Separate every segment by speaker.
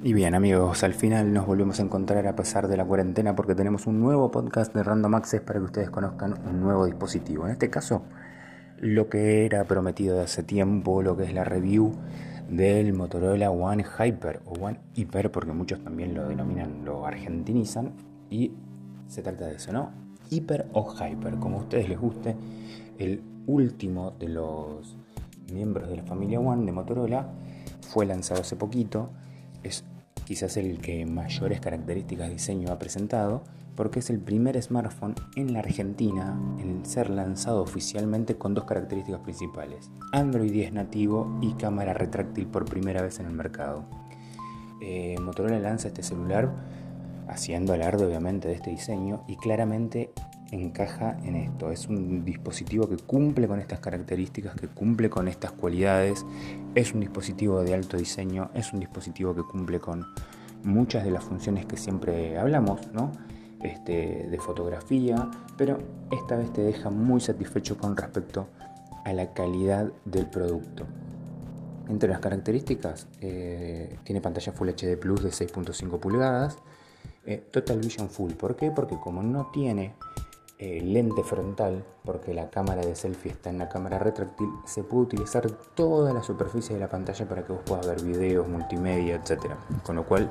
Speaker 1: Y bien amigos, al final nos volvemos a encontrar a pesar de la cuarentena porque tenemos un nuevo podcast de Random Access para que ustedes conozcan un nuevo dispositivo. En este caso, lo que era prometido de hace tiempo, lo que es la review del Motorola One Hyper o One Hyper porque muchos también lo denominan, lo argentinizan y se trata de eso, ¿no? Hyper o Hyper, como a ustedes les guste, el último de los miembros de la familia One de Motorola fue lanzado hace poquito es quizás el que mayores características de diseño ha presentado, porque es el primer smartphone en la Argentina en ser lanzado oficialmente con dos características principales, Android 10 nativo y cámara retráctil por primera vez en el mercado. Eh, Motorola lanza este celular haciendo alarde obviamente de este diseño y claramente encaja en esto. Es un dispositivo que cumple con estas características, que cumple con estas cualidades. Es un dispositivo de alto diseño, es un dispositivo que cumple con muchas de las funciones que siempre hablamos, ¿no? Este, de fotografía, pero esta vez te deja muy satisfecho con respecto a la calidad del producto. Entre las características, eh, tiene pantalla Full HD Plus de 6.5 pulgadas, eh, Total Vision Full. ¿Por qué? Porque como no tiene eh, lente frontal, porque la cámara de selfie está en la cámara retráctil, se puede utilizar toda la superficie de la pantalla para que vos puedas ver videos, multimedia, etc. Con lo cual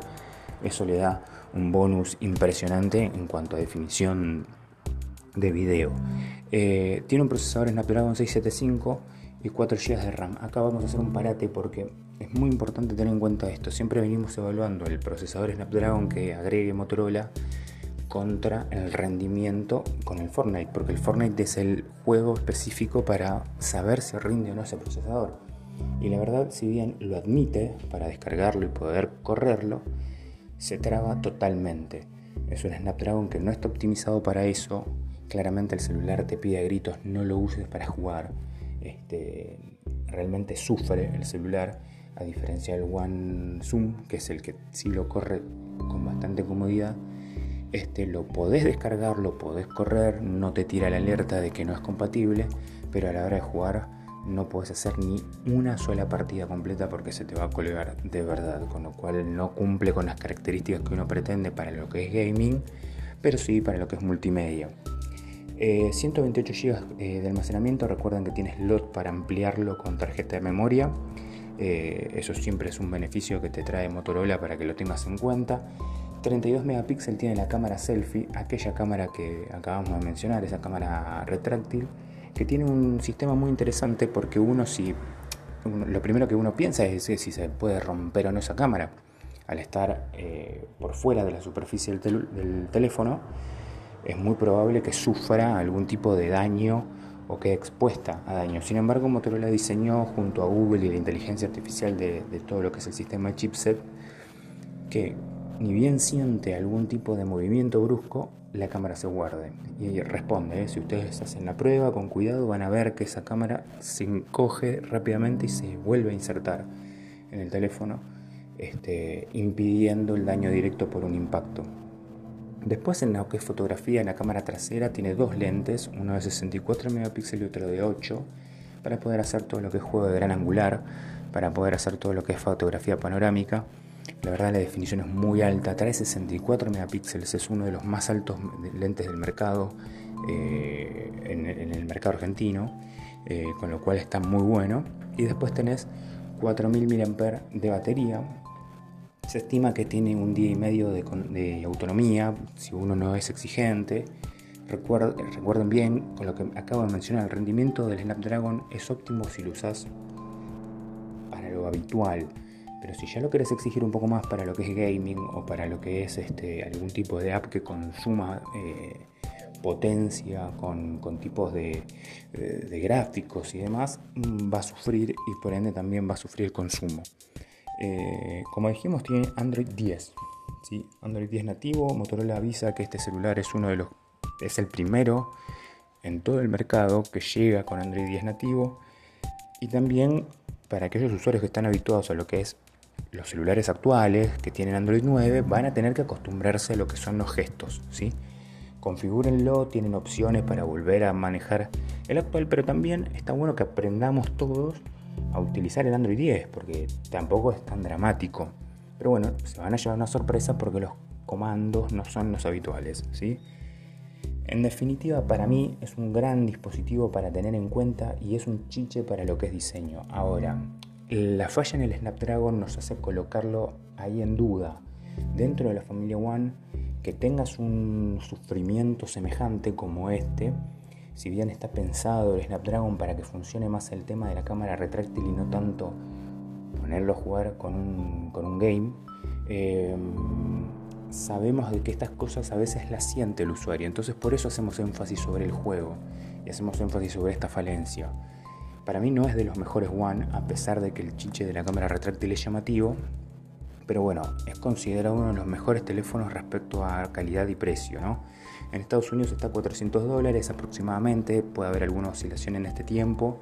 Speaker 1: eso le da un bonus impresionante en cuanto a definición de video. Eh, tiene un procesador Snapdragon 675 y 4 GB de RAM. Acá vamos a hacer un parate porque es muy importante tener en cuenta esto. Siempre venimos evaluando el procesador Snapdragon que agregue Motorola contra el rendimiento con el Fortnite, porque el Fortnite es el juego específico para saber si rinde o no ese procesador. Y la verdad, si bien lo admite para descargarlo y poder correrlo, se traba totalmente. Es un Snapdragon que no está optimizado para eso. Claramente el celular te pide a gritos no lo uses para jugar. Este, realmente sufre el celular, a diferencia del One Zoom, que es el que sí lo corre con bastante comodidad este lo podés descargar, lo podés correr, no te tira la alerta de que no es compatible, pero a la hora de jugar no puedes hacer ni una sola partida completa porque se te va a colgar de verdad, con lo cual no cumple con las características que uno pretende para lo que es gaming, pero sí para lo que es multimedia. 128 eh, GB eh, de almacenamiento, recuerden que tienes slot para ampliarlo con tarjeta de memoria. Eh, eso siempre es un beneficio que te trae Motorola para que lo tengas en cuenta. 32 megapíxeles tiene la cámara selfie, aquella cámara que acabamos de mencionar, esa cámara retráctil, que tiene un sistema muy interesante porque uno si lo primero que uno piensa es si se puede romper o no esa cámara. Al estar eh, por fuera de la superficie del, teléfono, es muy probable que sufra algún tipo de daño o quede expuesta a daño. Sin embargo, Motorola diseñó junto a Google y la inteligencia artificial de, de todo lo que es el sistema chipset que ni bien siente algún tipo de movimiento brusco, la cámara se guarde y responde. ¿eh? Si ustedes hacen la prueba con cuidado, van a ver que esa cámara se encoge rápidamente y se vuelve a insertar en el teléfono, este, impidiendo el daño directo por un impacto. Después en lo que es fotografía, en la cámara trasera tiene dos lentes, uno de 64 megapíxeles y otro de 8, para poder hacer todo lo que es juego de gran angular, para poder hacer todo lo que es fotografía panorámica. La verdad la definición es muy alta, trae 64 megapíxeles, es uno de los más altos lentes del mercado eh, en, el mercado argentino, eh, con lo cual está muy bueno. Y después tenés 4000 mAh de batería. Se estima que tiene un día y medio de, autonomía si uno no es exigente. Recuerden, recuerden bien, con lo que acabo de mencionar, el rendimiento del Snapdragon es óptimo si lo usas para lo habitual pero si ya lo querés exigir un poco más para lo que es gaming o para lo que es este, algún tipo de app que consuma eh, potencia con, tipos de, gráficos y demás, mm, va a sufrir y por ende también va a sufrir el consumo. Eh, como dijimos, tiene Android 10. ¿sí? Android 10 nativo. Motorola avisa que este celular es uno de los. es el primero en todo el mercado que llega con Android 10 nativo. Y también para aquellos usuarios que están habituados a lo que es los celulares actuales que tienen Android 9 van a tener que acostumbrarse a lo que son los gestos, ¿sí? Configúrenlo, tienen opciones para volver a manejar el actual, pero también está bueno que aprendamos todos a utilizar el Android 10, porque tampoco es tan dramático. Pero bueno, se van a llevar una sorpresa porque los comandos no son los habituales, ¿sí? En definitiva, para mí es un gran dispositivo para tener en cuenta y es un chiche para lo que es diseño. Ahora, la falla en el Snapdragon nos hace colocarlo ahí en duda. Dentro de la familia One, que tengas un sufrimiento semejante como este, si bien está pensado el Snapdragon para que funcione más el tema de la cámara retráctil y no tanto ponerlo a jugar con un, game, eh, sabemos de que estas cosas a veces las siente el usuario, entonces por eso hacemos énfasis sobre el juego y hacemos énfasis sobre esta falencia. Para mí no es de los mejores One, a pesar de que el chiche de la cámara retráctil es llamativo, pero bueno, es considerado uno de los mejores teléfonos respecto a calidad y precio, ¿no? En Estados Unidos está a 400 dólares aproximadamente, puede haber alguna oscilación en este tiempo,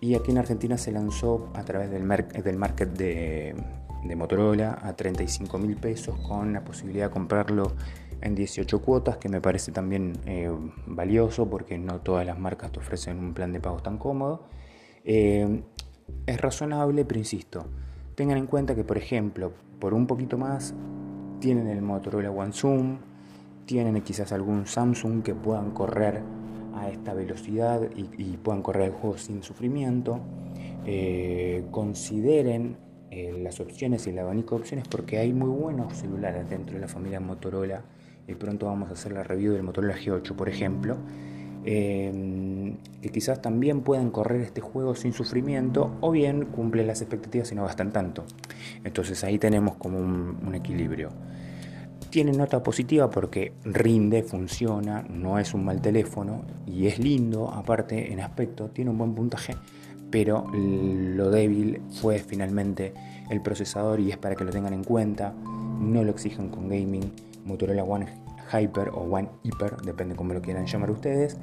Speaker 1: y aquí en Argentina se lanzó a través del, market de, de Motorola a 35 mil pesos con la posibilidad de comprarlo en 18 cuotas, que me parece también eh, valioso porque no todas las marcas te ofrecen un plan de pagos tan cómodo. Eh, es razonable, pero insisto, tengan en cuenta que, por ejemplo, por un poquito más, tienen el Motorola One Zoom, tienen quizás algún Samsung que puedan correr a esta velocidad y, puedan correr el juego sin sufrimiento. Eh, consideren eh, las opciones y el abanico de opciones porque hay muy buenos celulares dentro de la familia Motorola y pronto vamos a hacer la review del Motorola G8 por ejemplo eh, que quizás también puedan correr este juego sin sufrimiento o bien cumplen las expectativas y no gastan tanto entonces ahí tenemos como un, equilibrio tiene nota positiva porque rinde, funciona, no es un mal teléfono y es lindo, aparte en aspecto, tiene un buen puntaje, pero lo débil fue finalmente el procesador y es para que lo tengan en cuenta. No lo exigen con gaming. Motorola One Hyper o One Hyper, depende cómo lo quieran llamar ustedes.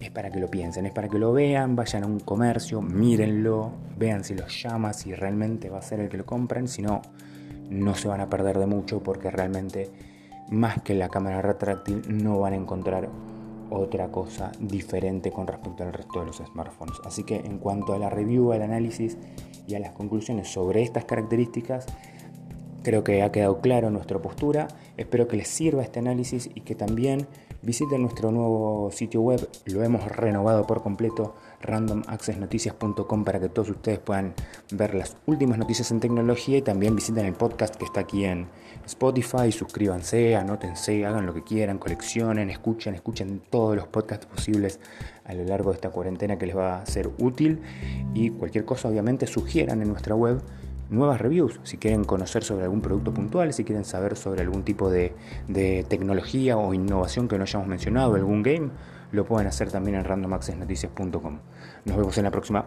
Speaker 1: Es para que lo piensen, es para que lo vean, vayan a un comercio, mírenlo, vean si los llama, si realmente va a ser el que lo compren, si no, no se van a perder de mucho porque realmente más que la cámara retráctil no van a encontrar otra cosa diferente con respecto al resto de los smartphones. Así que en cuanto a la review, al análisis y a las conclusiones sobre estas características, creo que ha quedado claro nuestra postura. Espero que les sirva este análisis y que también visiten nuestro nuevo sitio web. Lo hemos renovado por completo randomaccessnoticias.com para que todos ustedes puedan ver las últimas noticias en tecnología y también visiten el podcast que está aquí en Spotify, suscríbanse, anótense, hagan lo que quieran, coleccionen, escuchen, escuchen todos los podcasts posibles a lo largo de esta cuarentena que les va a ser útil y cualquier cosa obviamente sugieran en nuestra web nuevas reviews, si quieren conocer sobre algún producto puntual, si quieren saber sobre algún tipo de, tecnología o innovación que no hayamos mencionado, algún game, lo pueden hacer también en randomaccessnoticias.com. Nos vemos en la próxima.